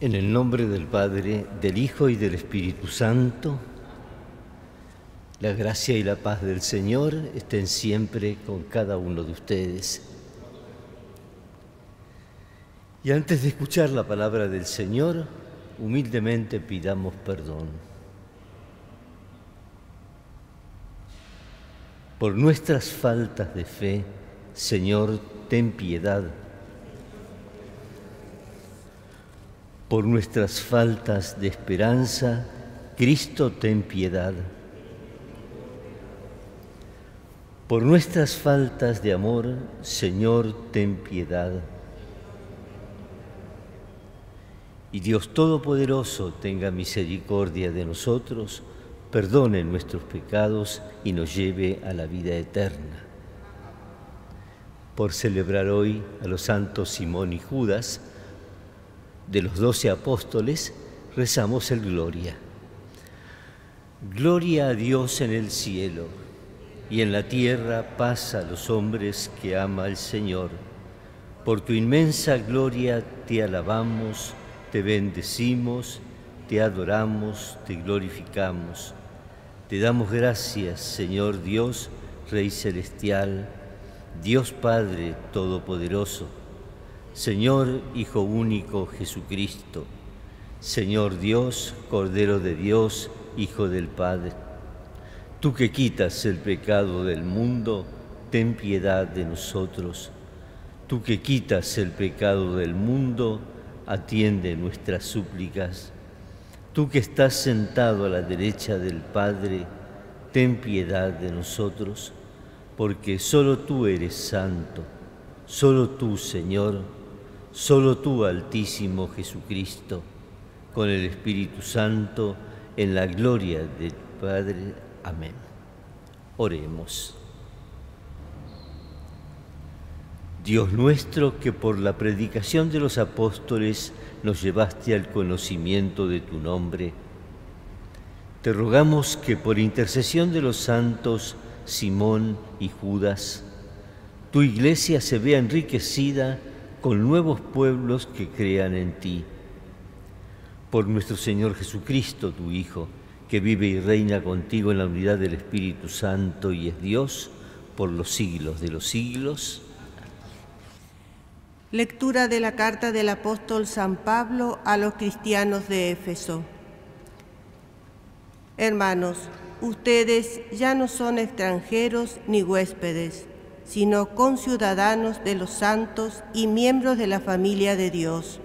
En el nombre del Padre, del Hijo y del Espíritu Santo, la gracia y la paz del Señor estén siempre con cada uno de ustedes. Y antes de escuchar la palabra del Señor, humildemente pidamos perdón. Por nuestras faltas de fe, Señor, ten piedad. Por nuestras faltas de esperanza, Cristo, ten piedad. Por nuestras faltas de amor, Señor, ten piedad. Y Dios Todopoderoso tenga misericordia de nosotros, perdone nuestros pecados y nos lleve a la vida eterna. Por celebrar hoy a los santos Simón y Judas, de los doce apóstoles, rezamos el Gloria. Gloria a Dios en el cielo y en la tierra paz a los hombres que ama el Señor. Por tu inmensa gloria te alabamos, te bendecimos, te adoramos, te glorificamos. Te damos gracias, Señor Dios, Rey Celestial, Dios Padre Todopoderoso Señor Hijo único Jesucristo, Señor Dios, Cordero de Dios, Hijo del Padre, tú que quitas el pecado del mundo, ten piedad de nosotros. Tú que quitas el pecado del mundo, atiende nuestras súplicas. Tú que estás sentado a la derecha del Padre, ten piedad de nosotros, porque solo tú eres santo, solo tú, Señor, Solo tú, Altísimo Jesucristo, con el Espíritu Santo, en la gloria del Padre. Amén. Oremos. Dios nuestro, que por la predicación de los apóstoles nos llevaste al conocimiento de tu nombre, te rogamos que por intercesión de los santos Simón y Judas, tu iglesia se vea enriquecida con nuevos pueblos que crean en ti. Por nuestro Señor Jesucristo, tu Hijo, que vive y reina contigo en la unidad del Espíritu Santo y es Dios por los siglos de los siglos. Lectura de la carta del apóstol San Pablo a los cristianos de Éfeso. Hermanos, ustedes ya no son extranjeros ni huéspedes sino conciudadanos de los santos y miembros de la familia de Dios.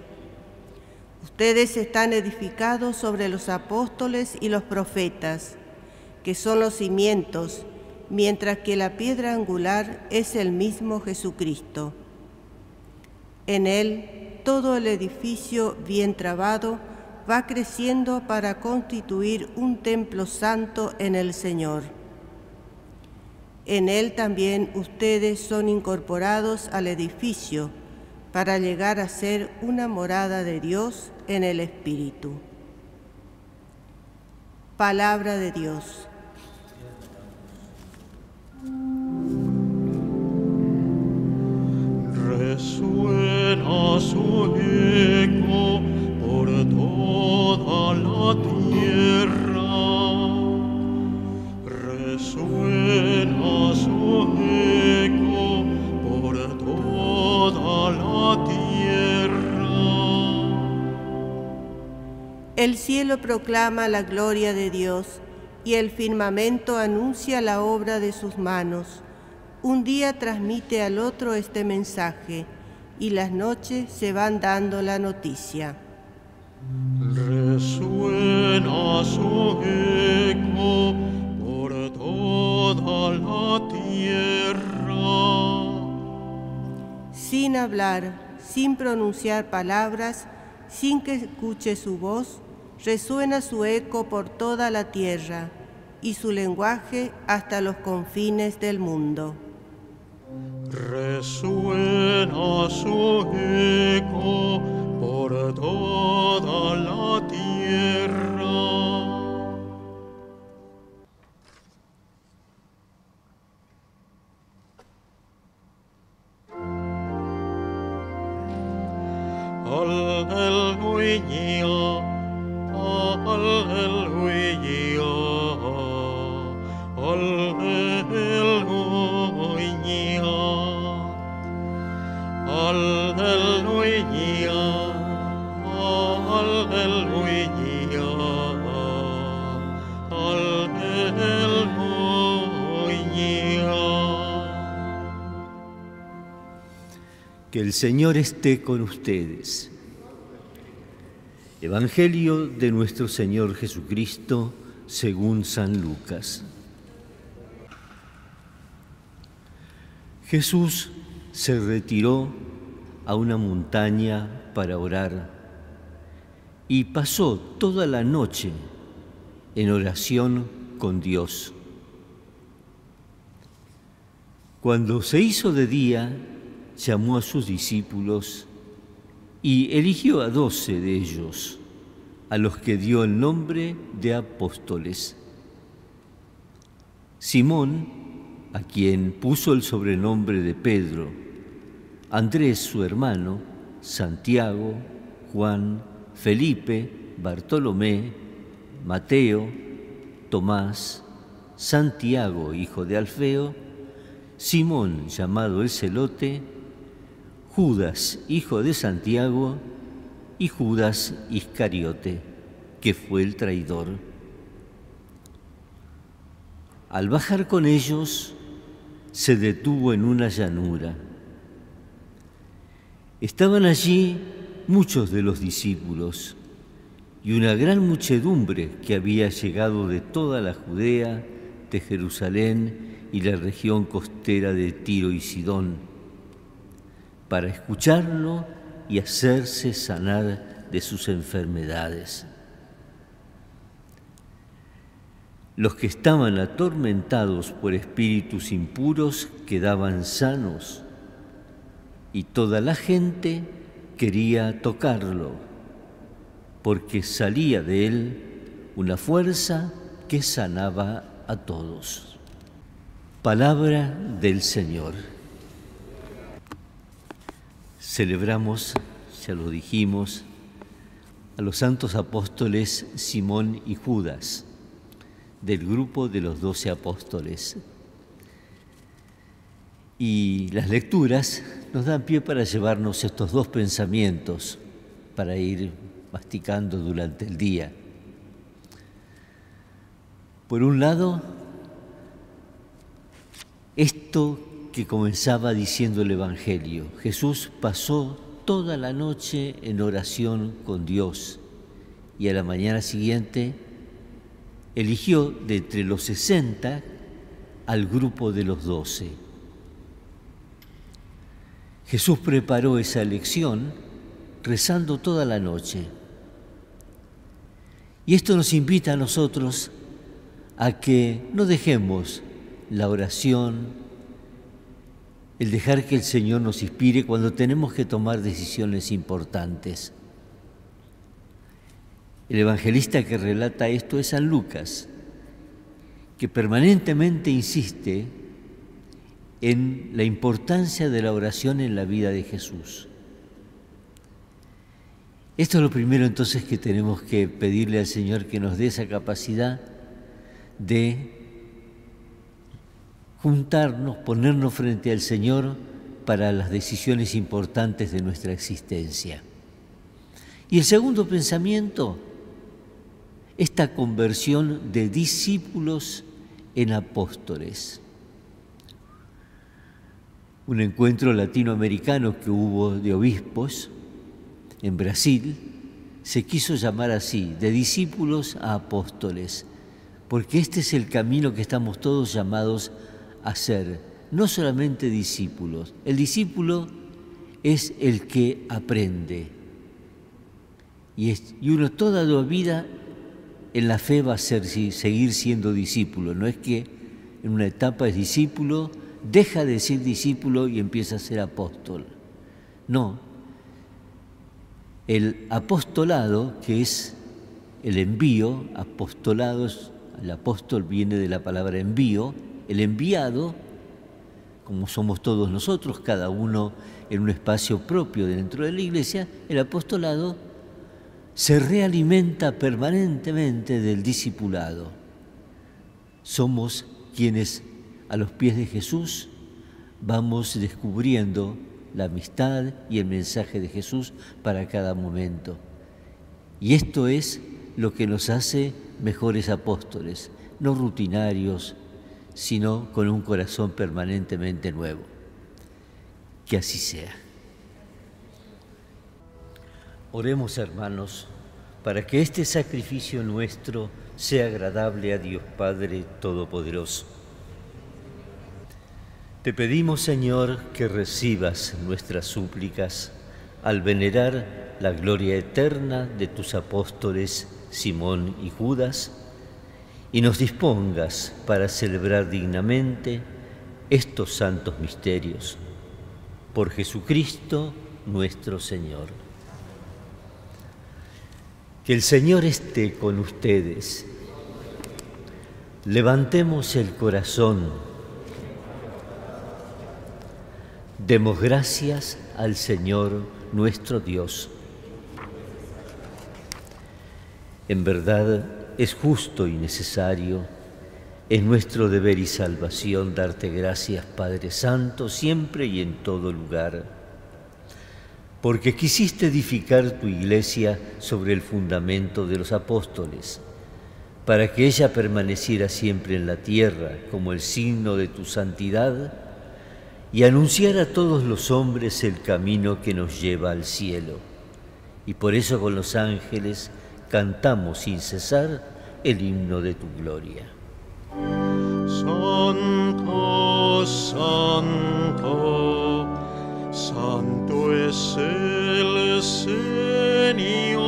Ustedes están edificados sobre los apóstoles y los profetas, que son los cimientos, mientras que la piedra angular es el mismo Jesucristo. En él todo el edificio bien trabado va creciendo para constituir un templo santo en el Señor. En él también ustedes son incorporados al edificio para llegar a ser una morada de Dios en el Espíritu. Palabra de Dios. Resuena su eco por toda la tierra. Resuena El cielo proclama la gloria de Dios y el firmamento anuncia la obra de sus manos. Un día transmite al otro este mensaje y las noches se van dando la noticia. Resuena su eco Sin hablar, sin pronunciar palabras, sin que escuche su voz, resuena su eco por toda la tierra y su lenguaje hasta los confines del mundo. Resuena su eco por toda la tierra. Alleluia. Que el Señor esté con ustedes. Evangelio de nuestro Señor Jesucristo según San Lucas. Jesús se retiró a una montaña para orar y pasó toda la noche en oración con Dios. Cuando se hizo de día, llamó a sus discípulos y eligió a doce de ellos, a los que dio el nombre de apóstoles. Simón, a quien puso el sobrenombre de Pedro, Andrés su hermano, Santiago, Juan, Felipe, Bartolomé, Mateo, Tomás, Santiago, hijo de Alfeo, Simón, llamado el celote, Judas, hijo de Santiago, y Judas Iscariote, que fue el traidor. Al bajar con ellos, se detuvo en una llanura. Estaban allí muchos de los discípulos y una gran muchedumbre que había llegado de toda la Judea, de Jerusalén y la región costera de Tiro y Sidón para escucharlo y hacerse sanar de sus enfermedades. Los que estaban atormentados por espíritus impuros quedaban sanos y toda la gente quería tocarlo porque salía de él una fuerza que sanaba a todos. Palabra del Señor. Celebramos, ya lo dijimos, a los santos apóstoles Simón y Judas, del grupo de los doce apóstoles. Y las lecturas nos dan pie para llevarnos estos dos pensamientos para ir masticando durante el día. Por un lado, esto que comenzaba diciendo el Evangelio. Jesús pasó toda la noche en oración con Dios y a la mañana siguiente eligió de entre los sesenta al grupo de los doce. Jesús preparó esa elección rezando toda la noche. Y esto nos invita a nosotros a que no dejemos la oración, el dejar que el Señor nos inspire cuando tenemos que tomar decisiones importantes. El evangelista que relata esto es San Lucas, que permanentemente insiste en la importancia de la oración en la vida de Jesús. Esto es lo primero entonces que tenemos que pedirle al Señor que nos dé esa capacidad de juntarnos, ponernos frente al Señor para las decisiones importantes de nuestra existencia. Y el segundo pensamiento, esta conversión de discípulos en apóstoles. Un encuentro latinoamericano que hubo de obispos en Brasil se quiso llamar así, de discípulos a apóstoles, porque este es el camino que estamos todos llamados a a ser no solamente discípulos, el discípulo es el que aprende. Y, uno toda la vida en la fe va a ser, seguir siendo discípulo. No es que en una etapa es discípulo, deja de ser discípulo y empieza a ser apóstol. No. El apostolado, que es el envío, apostolado, el apóstol viene de la palabra envío, el enviado, como somos todos nosotros, cada uno en un espacio propio dentro de la iglesia, el apostolado se realimenta permanentemente del discipulado. Somos quienes a los pies de Jesús vamos descubriendo la amistad y el mensaje de Jesús para cada momento. Y esto es lo que nos hace mejores apóstoles, no rutinarios, sino con un corazón permanentemente nuevo. Que así sea. Oremos hermanos para que este sacrificio nuestro sea agradable a Dios Padre Todopoderoso. Te pedimos, Señor, que recibas nuestras súplicas al venerar la gloria eterna de tus apóstoles Simón y Judas, y nos dispongas para celebrar dignamente estos santos misterios. Por Jesucristo nuestro Señor. Que el Señor esté con ustedes. Levantemos el corazón. Demos gracias al Señor nuestro Dios. En verdad es justo y necesario, es nuestro deber y salvación darte gracias, Padre Santo, siempre y en todo lugar, porque quisiste edificar tu iglesia sobre el fundamento de los apóstoles, para que ella permaneciera siempre en la tierra como el signo de tu santidad y anunciar a todos los hombres el camino que nos lleva al cielo. Y por eso con los ángeles, cantamos sin cesar el himno de tu gloria. Santo, santo, santo es el Señor.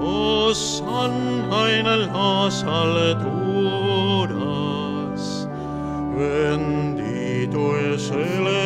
Oh, sana en las alturas. Bendito es el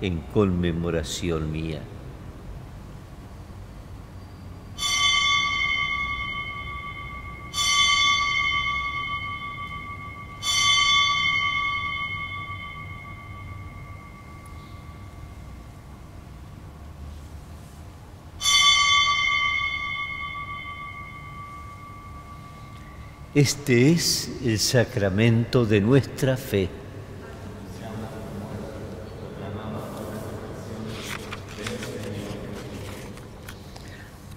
en conmemoración mía. Este es el sacramento de nuestra fe.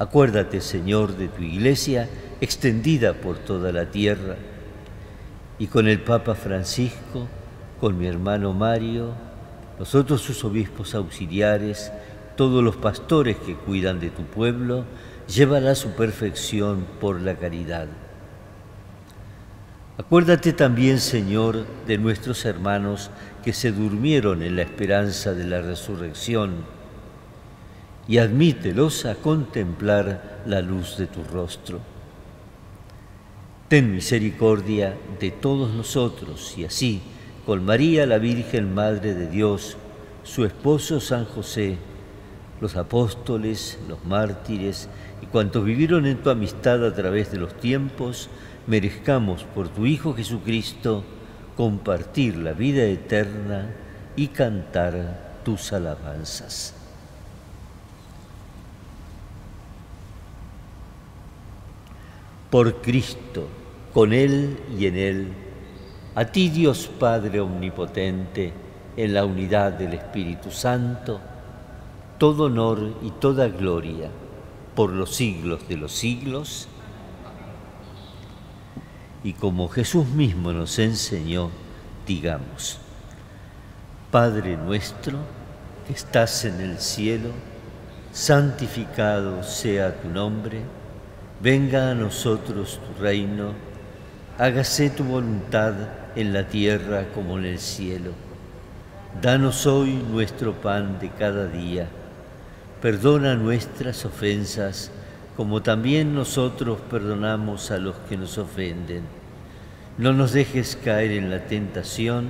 Acuérdate, Señor, de tu iglesia extendida por toda la tierra, y con el Papa Francisco, con mi hermano Mario, los otros sus obispos auxiliares, todos los pastores que cuidan de tu pueblo, llévala a su perfección por la caridad. Acuérdate también, Señor, de nuestros hermanos que se durmieron en la esperanza de la resurrección y admítelos a contemplar la luz de tu rostro. Ten misericordia de todos nosotros y así, con María la Virgen Madre de Dios, su esposo San José, los apóstoles, los mártires y cuantos vivieron en tu amistad a través de los tiempos, merezcamos por tu Hijo Jesucristo compartir la vida eterna y cantar tus alabanzas. Por Cristo, con Él y en Él, a ti Dios Padre Omnipotente, en la unidad del Espíritu Santo, todo honor y toda gloria por los siglos de los siglos. Y como Jesús mismo nos enseñó, digamos, Padre nuestro que estás en el cielo, santificado sea tu nombre Venga a nosotros tu reino, hágase tu voluntad en la tierra como en el cielo. Danos hoy nuestro pan de cada día. Perdona nuestras ofensas, como también nosotros perdonamos a los que nos ofenden. No nos dejes caer en la tentación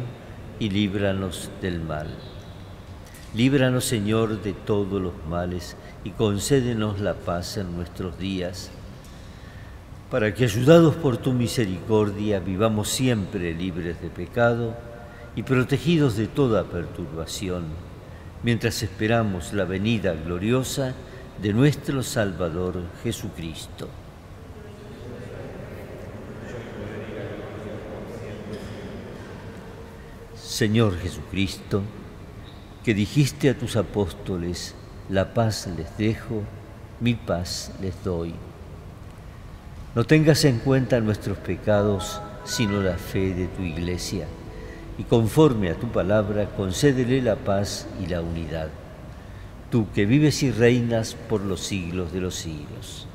y líbranos del mal. Líbranos, Señor, de todos los males y concédenos la paz en nuestros días para que ayudados por tu misericordia vivamos siempre libres de pecado y protegidos de toda perturbación, mientras esperamos la venida gloriosa de nuestro Salvador Jesucristo. Señor Jesucristo, que dijiste a tus apóstoles, la paz les dejo, mi paz les doy. No tengas en cuenta nuestros pecados, sino la fe de tu iglesia, y conforme a tu palabra, concédele la paz y la unidad. Tú que vives y reinas por los siglos de los siglos.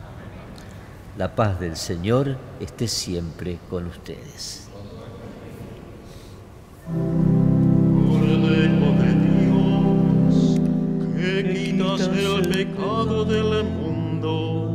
La paz del Señor esté siempre con ustedes. Dios, que quitas el pecado del mundo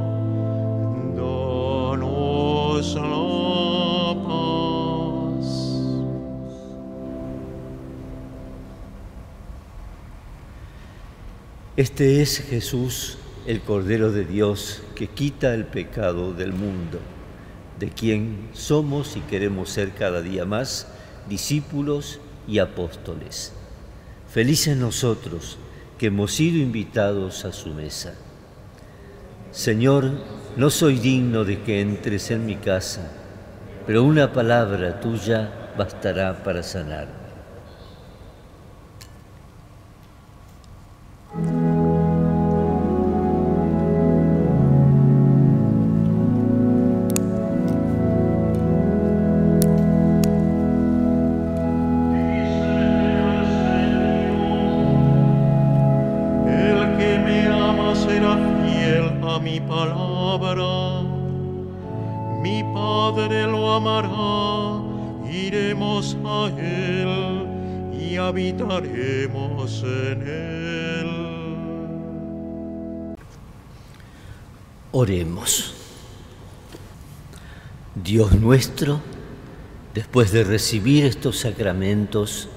Este es Jesús, el Cordero de Dios, que quita el pecado del mundo, de quien somos y queremos ser cada día más discípulos y apóstoles. Felices nosotros que hemos sido invitados a su mesa. Señor, no soy digno de que entres en mi casa, pero una palabra tuya bastará para sanar. Oremos. Dios nuestro, después de recibir estos sacramentos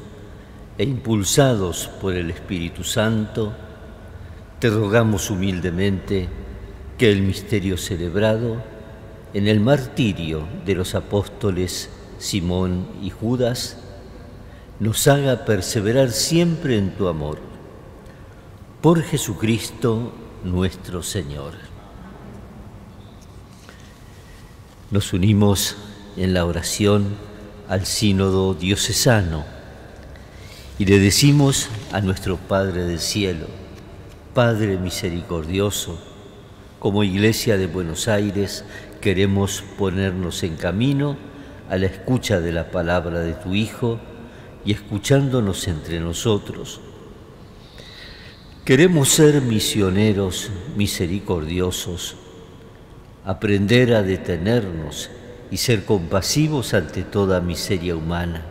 e impulsados por el Espíritu Santo, te rogamos humildemente que el misterio celebrado en el martirio de los apóstoles Simón y Judas nos haga perseverar siempre en tu amor. Por Jesucristo nuestro Señor. Nos unimos en la oración al sínodo diocesano y le decimos a nuestro Padre del Cielo, Padre misericordioso, como Iglesia de Buenos Aires queremos ponernos en camino a la escucha de la palabra de tu Hijo y escuchándonos entre nosotros. Queremos ser misioneros misericordiosos, aprender a detenernos y ser compasivos ante toda miseria humana.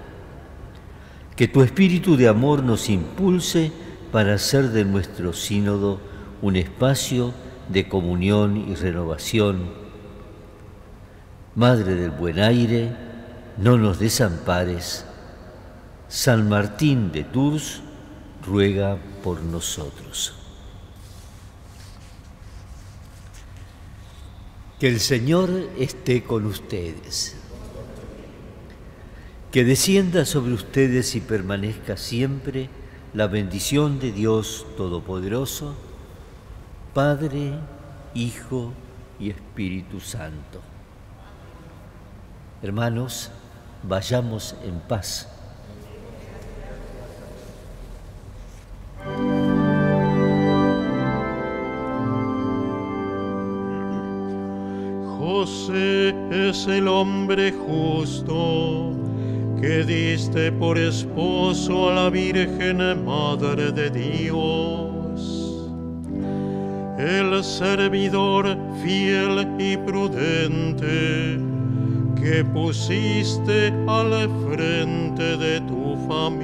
Que tu espíritu de amor nos impulse para hacer de nuestro sínodo un espacio de comunión y renovación. Madre del buen aire, no nos desampares. San Martín de Tours ruega por nosotros. Que el Señor esté con ustedes. Que descienda sobre ustedes y permanezca siempre la bendición de Dios Todopoderoso, Padre, Hijo y Espíritu Santo. Hermanos, vayamos en paz. José es el hombre justo que diste por esposo a la Virgen Madre de Dios. El servidor fiel y prudente que pusiste al frente de tu familia